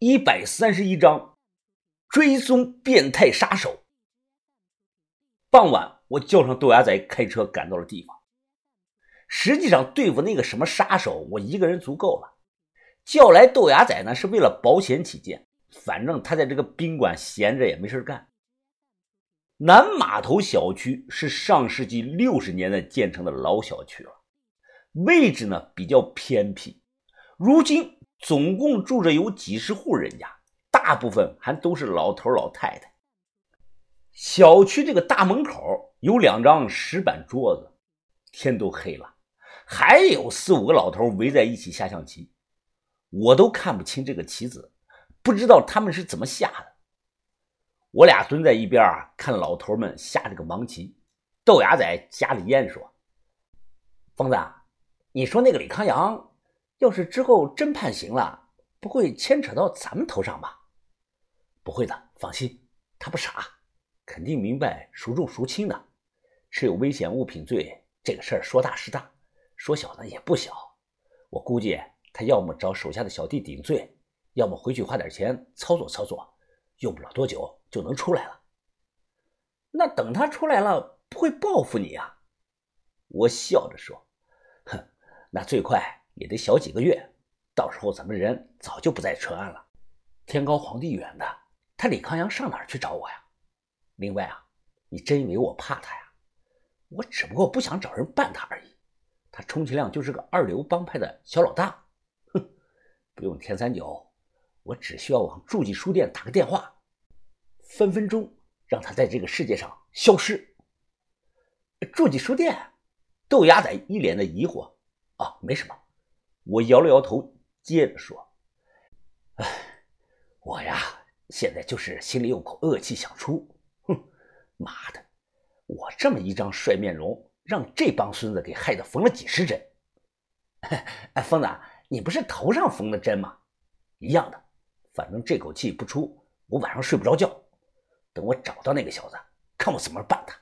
一百三十一章追踪变态杀手。傍晚，我叫上豆芽仔开车赶到了地方。实际上，对付那个什么杀手，我一个人足够了。叫来豆芽仔呢，是为了保险起见。反正他在这个宾馆闲着也没事干。南码头小区是上世纪六十年代建成的老小区了，位置呢比较偏僻，如今。总共住着有几十户人家，大部分还都是老头老太太。小区这个大门口有两张石板桌子，天都黑了，还有四五个老头围在一起下象棋。我都看不清这个棋子，不知道他们是怎么下的。我俩蹲在一边啊，看老头们下这个盲棋。豆芽仔夹着烟说：“疯子，你说那个李康阳？”要是之后真判刑了，不会牵扯到咱们头上吧？不会的，放心，他不傻，肯定明白孰重孰轻的。持有危险物品罪这个事儿说大是大，说小呢也不小。我估计他要么找手下的小弟顶罪，要么回去花点钱操作操作，用不了多久就能出来了。那等他出来了，不会报复你啊？我笑着说：“哼，那最快。”也得小几个月，到时候咱们人早就不在淳安了。天高皇帝远的，他李康阳上哪儿去找我呀？另外啊，你真以为我怕他呀？我只不过不想找人办他而已。他充其量就是个二流帮派的小老大。哼，不用天三九，我只需要往助记书店打个电话，分分钟让他在这个世界上消失。助记书店，豆芽仔一脸的疑惑。啊，没什么。我摇了摇头，接着说：“哎，我呀，现在就是心里有口恶气想出。哼，妈的，我这么一张帅面容，让这帮孙子给害得缝了几十针。哎，疯子，你不是头上缝的针吗？一样的，反正这口气不出，我晚上睡不着觉。等我找到那个小子，看我怎么办他。”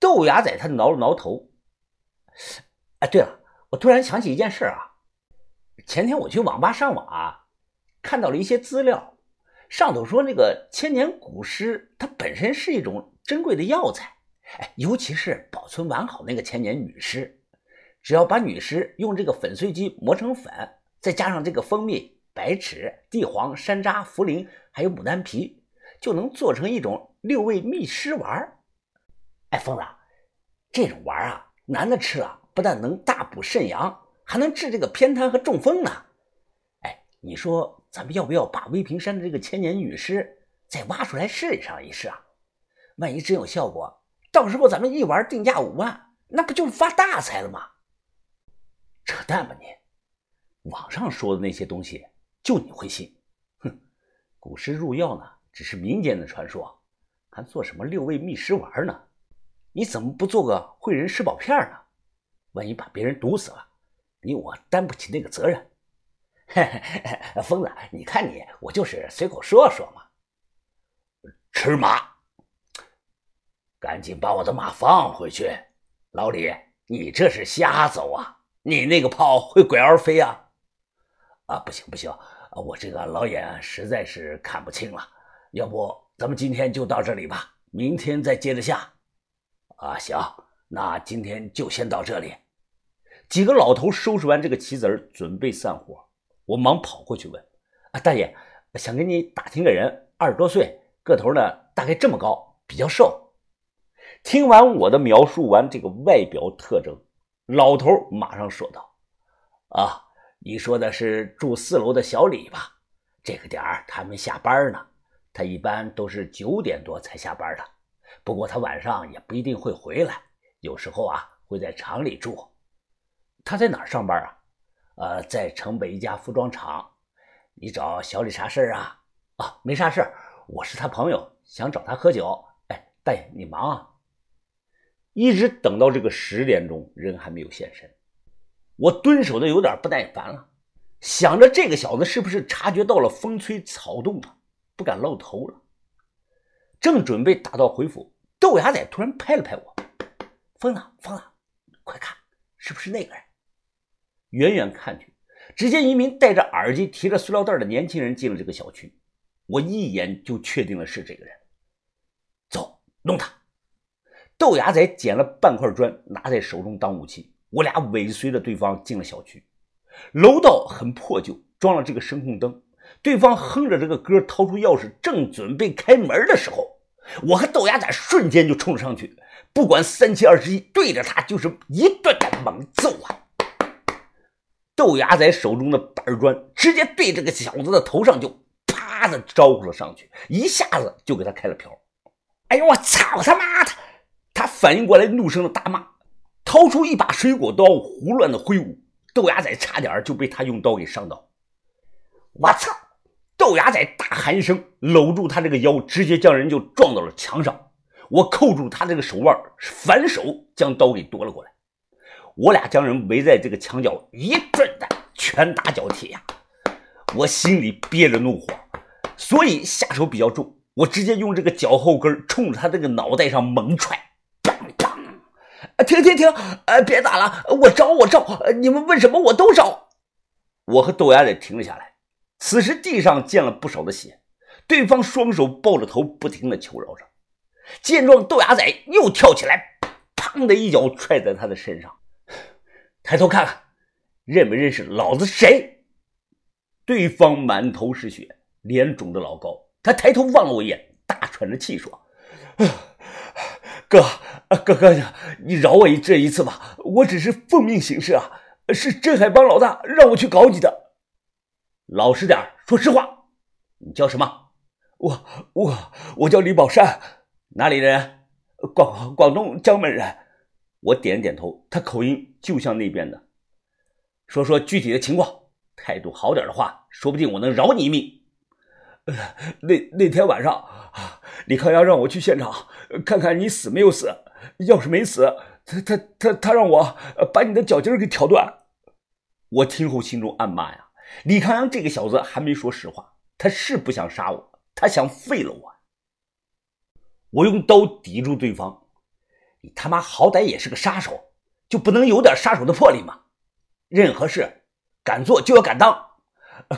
豆芽仔他挠了挠头。哎，对了。我突然想起一件事啊，前天我去网吧上网啊，看到了一些资料，上头说那个千年古尸它本身是一种珍贵的药材，哎，尤其是保存完好那个千年女尸，只要把女尸用这个粉碎机磨成粉，再加上这个蜂蜜、白芷、地黄、山楂、茯苓，还有牡丹皮，就能做成一种六味蜜尸丸。哎，疯子，这种丸啊，男的吃了。不但能大补肾阳，还能治这个偏瘫和中风呢。哎，你说咱们要不要把威平山的这个千年女尸再挖出来试上一试啊？万一真有效果，到时候咱们一玩定价五万，那不就发大财了吗？扯淡吧你！网上说的那些东西，就你会信？哼，古尸入药呢，只是民间的传说，还做什么六味蜜尸丸呢？你怎么不做个汇仁吃宝片呢？万一把别人毒死了，你我担不起那个责任。疯子，你看你，我就是随口说说嘛。吃马，赶紧把我的马放回去。老李，你这是瞎走啊！你那个炮会拐弯飞啊？啊，不行不行，我这个老眼实在是看不清了。要不咱们今天就到这里吧，明天再接着下。啊，行，那今天就先到这里。几个老头收拾完这个棋子儿，准备散伙。我忙跑过去问：“啊，大爷，想跟你打听个人，二十多岁，个头呢大概这么高，比较瘦。”听完我的描述完这个外表特征，老头马上说道：“啊，你说的是住四楼的小李吧？这个点儿他们下班呢，他一般都是九点多才下班的。不过他晚上也不一定会回来，有时候啊会在厂里住。”他在哪儿上班啊？呃，在城北一家服装厂。你找小李啥事儿啊？啊，没啥事儿，我是他朋友，想找他喝酒。哎，大爷，你忙啊！一直等到这个十点钟，人还没有现身，我蹲守的有点不耐烦了，想着这个小子是不是察觉到了风吹草动了，不敢露头了。正准备打道回府，豆芽仔突然拍了拍我：“疯了，疯了，快看，是不是那个人？”远远看去，只见一名戴着耳机、提着塑料袋的年轻人进了这个小区，我一眼就确定了是这个人。走，弄他！豆芽仔捡了半块砖，拿在手中当武器。我俩尾随着对方进了小区，楼道很破旧，装了这个声控灯。对方哼着这个歌，掏出钥匙，正准备开门的时候，我和豆芽仔瞬间就冲了上去，不管三七二十一，对着他就是一顿的猛揍啊！豆芽仔手中的板砖直接对这个小子的头上就啪的招呼了上去，一下子就给他开了瓢。哎呦我操他妈的！他反应过来，怒声的大骂，掏出一把水果刀，胡乱的挥舞。豆芽仔差点就被他用刀给伤到。我操！豆芽仔大喊一声，搂住他这个腰，直接将人就撞到了墙上。我扣住他这个手腕，反手将刀给夺了过来。我俩将人围在这个墙角，一顿的拳打脚踢呀！我心里憋着怒火，所以下手比较重。我直接用这个脚后跟冲着他这个脑袋上猛踹，砰砰！停停停！呃，别打了，我招我招，你们问什么我都招。我和豆芽仔停了下来。此时地上溅了不少的血，对方双手抱着头，不停的求饶着。见状，豆芽仔又跳起来，砰的一脚踹在他的身上。抬头看看，认不认识老子谁？对方满头是血，脸肿得老高。他抬头望了我一眼，大喘着气说：“哥，哥哥，你饶我这一次吧，我只是奉命行事啊，是镇海帮老大让我去搞你的。老实点说实话，你叫什么？我我我叫李宝山，哪里人？广广东江门人。”我点了点头，他口音就像那边的。说说具体的情况，态度好点的话，说不定我能饶你一命。那那天晚上，李康阳让我去现场看看你死没有死。要是没死，他他他他让我把你的脚筋给挑断。我听后心中暗骂呀，李康阳这个小子还没说实话，他是不想杀我，他想废了我。我用刀抵住对方。你他妈好歹也是个杀手，就不能有点杀手的魄力吗？任何事敢做就要敢当。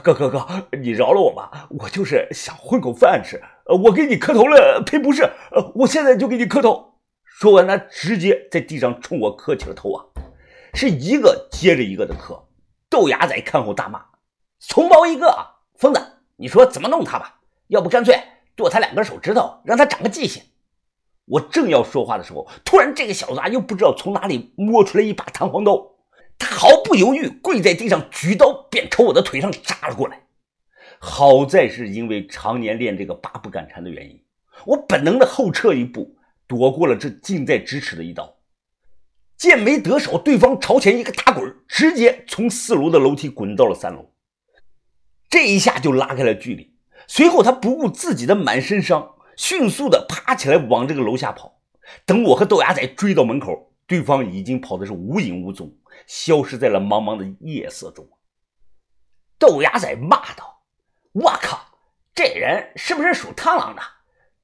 哥哥哥，你饶了我吧，我就是想混口饭吃。我给你磕头了，赔不是。我现在就给你磕头。说完，他直接在地上冲我磕起了头啊，是一个接着一个的磕。豆芽仔看后大骂：“怂包一个啊，疯子！你说怎么弄他吧？要不干脆剁他两根手指头，让他长个记性。”我正要说话的时候，突然这个小子啊，又不知道从哪里摸出来一把弹簧刀，他毫不犹豫跪在地上，举刀便朝我的腿上扎了过来。好在是因为常年练这个八步赶蝉的原因，我本能的后撤一步，躲过了这近在咫尺的一刀。剑没得手，对方朝前一个打滚，直接从四楼的楼梯滚到了三楼，这一下就拉开了距离。随后他不顾自己的满身伤。迅速的爬起来往这个楼下跑，等我和豆芽仔追到门口，对方已经跑的是无影无踪，消失在了茫茫的夜色中。豆芽仔骂道：“我靠，这人是不是属螳螂的？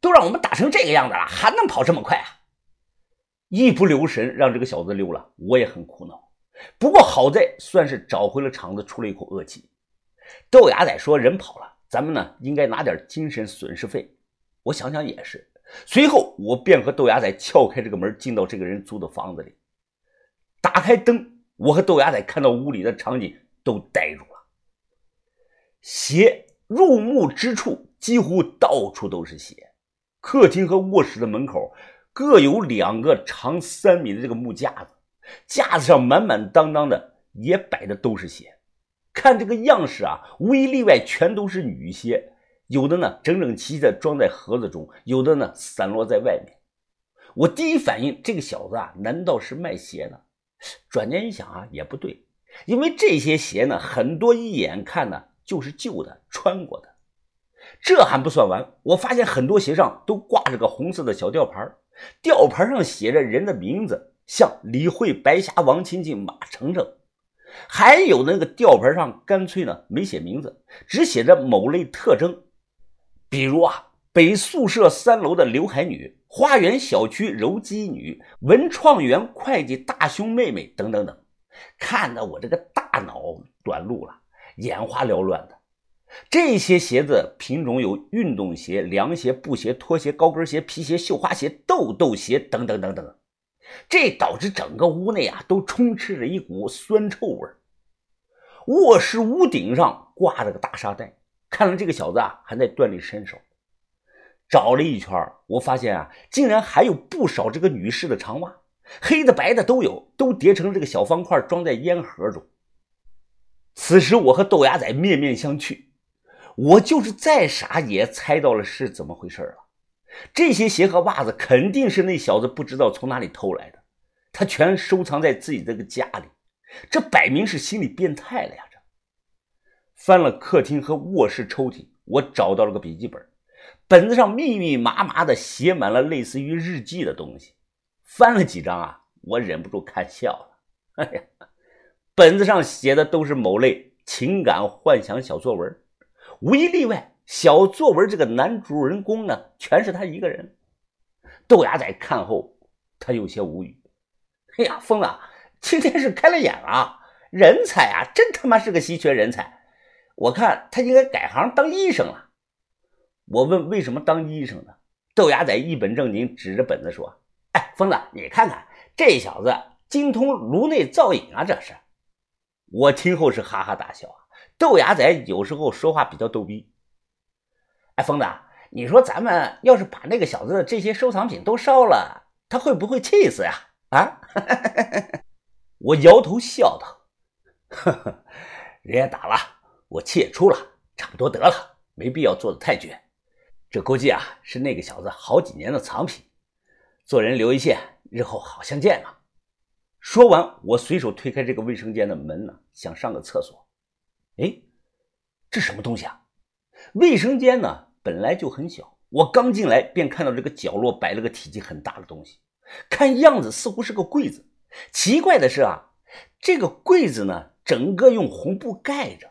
都让我们打成这个样子了，还能跑这么快啊？”一不留神让这个小子溜了，我也很苦恼。不过好在算是找回了场子，出了一口恶气。豆芽仔说：“人跑了，咱们呢应该拿点精神损失费。”我想想也是，随后我便和豆芽仔撬开这个门，进到这个人租的房子里，打开灯，我和豆芽仔看到屋里的场景都呆住了。血入目之处，几乎到处都是血。客厅和卧室的门口各有两个长三米的这个木架子，架子上满满当当的也摆的都是血。看这个样式啊，无一例外全都是女鞋。有的呢，整整齐齐的装在盒子中；有的呢，散落在外面。我第一反应，这个小子啊，难道是卖鞋的？转念一想啊，也不对，因为这些鞋呢，很多一眼看呢就是旧的、穿过的。这还不算完，我发现很多鞋上都挂着个红色的小吊牌，吊牌上写着人的名字，像李慧、白霞、王琴琴、马程程。还有那个吊牌上干脆呢没写名字，只写着某类特征。比如啊，北宿舍三楼的刘海女，花园小区柔姬女，文创园会计大胸妹妹等等等，看得我这个大脑短路了，眼花缭乱的。这些鞋子品种有运动鞋、凉鞋、布鞋、拖鞋、高跟鞋、皮鞋、绣花鞋、豆豆鞋等等等等，这导致整个屋内啊都充斥着一股酸臭味卧室屋顶上挂着个大沙袋，看来这个小子啊还在锻炼身手。找了一圈，我发现啊，竟然还有不少这个女士的长袜，黑的白的都有，都叠成这个小方块，装在烟盒中。此时我和豆芽仔面面相觑。我就是再傻也猜到了是怎么回事了。这些鞋和袜子肯定是那小子不知道从哪里偷来的，他全收藏在自己这个家里，这摆明是心理变态了呀！翻了客厅和卧室抽屉，我找到了个笔记本，本子上密密麻麻的写满了类似于日记的东西。翻了几张啊，我忍不住看笑了。哎呀，本子上写的都是某类情感幻想小作文。无一例外，小作文这个男主人公呢，全是他一个人。豆芽仔看后，他有些无语。哎呀，疯子，今天是开了眼了，人才啊，真他妈是个稀缺人才。我看他应该改行当医生了。我问为什么当医生呢？豆芽仔一本正经指着本子说：“哎，疯子，你看看这小子精通颅内造影啊，这是。”我听后是哈哈大笑啊。豆芽仔有时候说话比较逗逼。哎，疯子，你说咱们要是把那个小子的这些收藏品都烧了，他会不会气死呀？啊！我摇头笑道：“呵呵，人家打了，我气也出了，差不多得了，没必要做的太绝。这估计啊是那个小子好几年的藏品，做人留一线，日后好相见嘛。”说完，我随手推开这个卫生间的门呢，想上个厕所。哎，这什么东西啊？卫生间呢本来就很小，我刚进来便看到这个角落摆了个体积很大的东西，看样子似乎是个柜子。奇怪的是啊，这个柜子呢整个用红布盖着。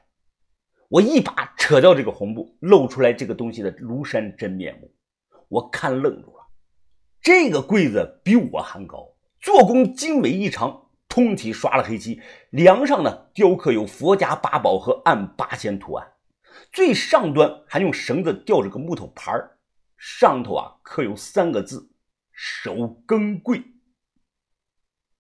我一把扯掉这个红布，露出来这个东西的庐山真面目。我看愣住了，这个柜子比我还高，做工精美异常。通体刷了黑漆，梁上呢雕刻有佛家八宝和按八仙图案，最上端还用绳子吊着个木头牌上头啊刻有三个字“守更柜”。